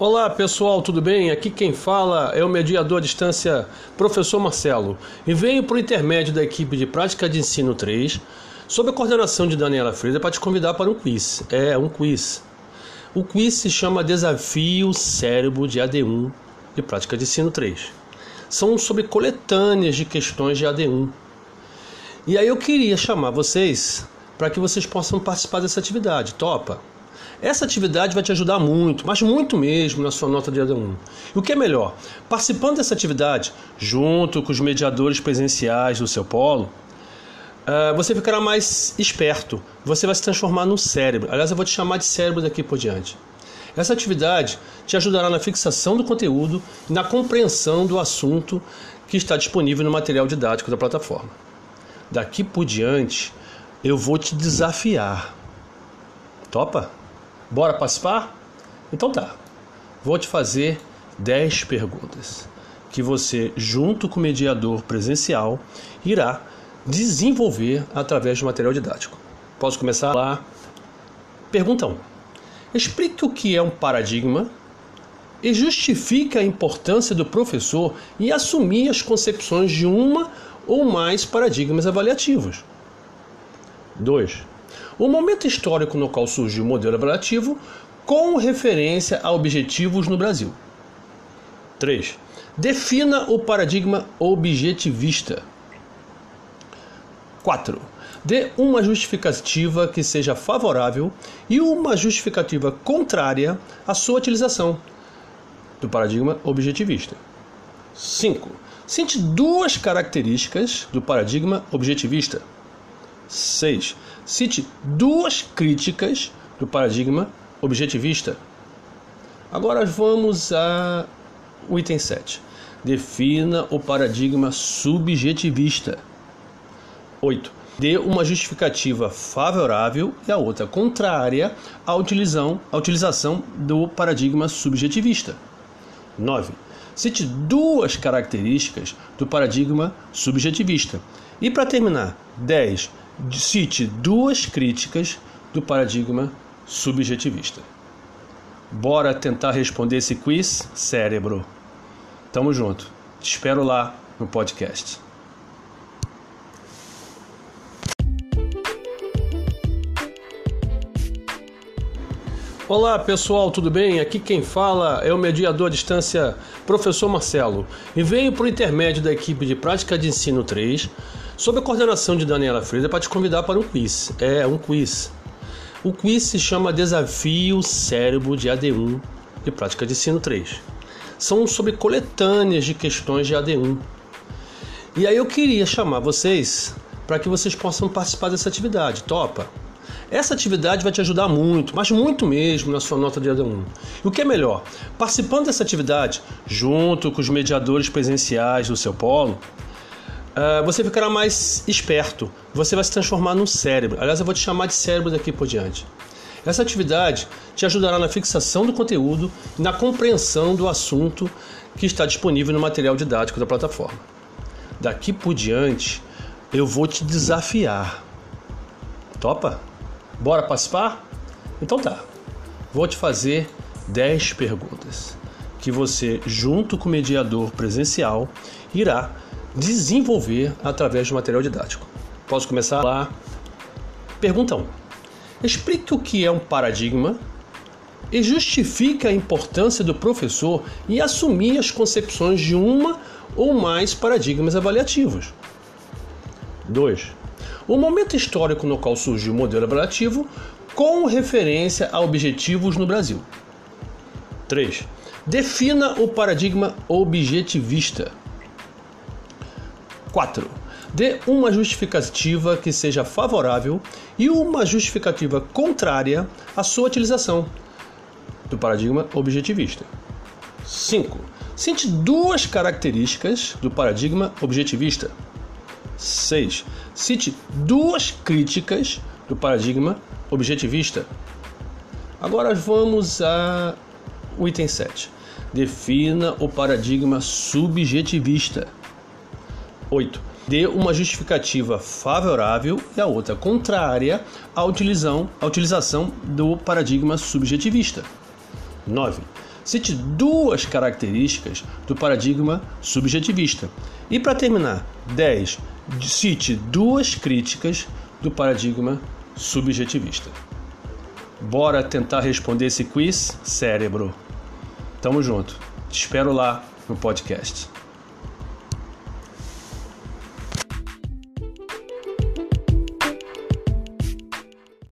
Olá pessoal, tudo bem? Aqui quem fala é o mediador à distância, professor Marcelo, e venho por intermédio da equipe de prática de ensino 3, sob a coordenação de Daniela Freire, para te convidar para um quiz. É, um quiz. O quiz se chama Desafio Cérebro de AD1 de prática de ensino 3. São sobre coletâneas de questões de AD1. E aí eu queria chamar vocês para que vocês possam participar dessa atividade. Topa? Essa atividade vai te ajudar muito, mas muito mesmo na sua nota de AD1. E o que é melhor, participando dessa atividade, junto com os mediadores presenciais do seu polo, uh, você ficará mais esperto, você vai se transformar no cérebro. Aliás, eu vou te chamar de cérebro daqui por diante. Essa atividade te ajudará na fixação do conteúdo e na compreensão do assunto que está disponível no material didático da plataforma. Daqui por diante, eu vou te desafiar. Topa? Bora participar? Então tá. Vou te fazer 10 perguntas que você, junto com o mediador presencial, irá desenvolver através do material didático. Posso começar lá? Pergunta 1. Explique o que é um paradigma e justifique a importância do professor em assumir as concepções de uma ou mais paradigmas avaliativos. 2. O momento histórico no qual surgiu o modelo avaliativo com referência a objetivos no Brasil. 3. Defina o paradigma objetivista. 4. Dê uma justificativa que seja favorável e uma justificativa contrária à sua utilização do paradigma objetivista. 5. Cite duas características do paradigma objetivista. 6. Cite duas críticas do paradigma objetivista. Agora vamos ao item 7. Defina o paradigma subjetivista. 8. Dê uma justificativa favorável e a outra contrária à utilização, à utilização do paradigma subjetivista. 9. Cite duas características do paradigma subjetivista. E para terminar, 10 cite duas críticas do paradigma subjetivista. Bora tentar responder esse quiz, cérebro. Tamo junto. Te espero lá no podcast. Olá pessoal, tudo bem? Aqui quem fala é o mediador à distância, professor Marcelo, e venho por intermédio da equipe de prática de ensino 3 sob a coordenação de Daniela Freire, para te convidar para um quiz. É, um quiz. O quiz se chama Desafio Cérebro de AD1 de Prática de Ensino 3. São sobre coletâneas de questões de AD1. E aí eu queria chamar vocês para que vocês possam participar dessa atividade. Topa? Essa atividade vai te ajudar muito, mas muito mesmo na sua nota de AD1. E o que é melhor, participando dessa atividade, junto com os mediadores presenciais do seu polo, uh, você ficará mais esperto, você vai se transformar no cérebro. Aliás, eu vou te chamar de cérebro daqui por diante. Essa atividade te ajudará na fixação do conteúdo e na compreensão do assunto que está disponível no material didático da plataforma. Daqui por diante, eu vou te desafiar. Topa? Bora participar? Então tá. Vou te fazer 10 perguntas que você, junto com o mediador presencial, irá desenvolver através do material didático. Posso começar lá? Pergunta 1. Explique o que é um paradigma e justifique a importância do professor em assumir as concepções de uma ou mais paradigmas avaliativos. 2. O momento histórico no qual surgiu o modelo avaliativo com referência a objetivos no Brasil. 3. Defina o paradigma objetivista. 4. Dê uma justificativa que seja favorável e uma justificativa contrária à sua utilização do paradigma objetivista. 5. Cite duas características do paradigma objetivista. 6. Cite duas críticas do paradigma objetivista. Agora vamos ao item 7. Defina o paradigma subjetivista. 8. Dê uma justificativa favorável e a outra contrária à, utilização, à utilização do paradigma subjetivista. 9. cite duas características do paradigma subjetivista. E para terminar, 10. Cite duas críticas do paradigma subjetivista. Bora tentar responder esse quiz, cérebro. Tamo junto. Te espero lá no podcast.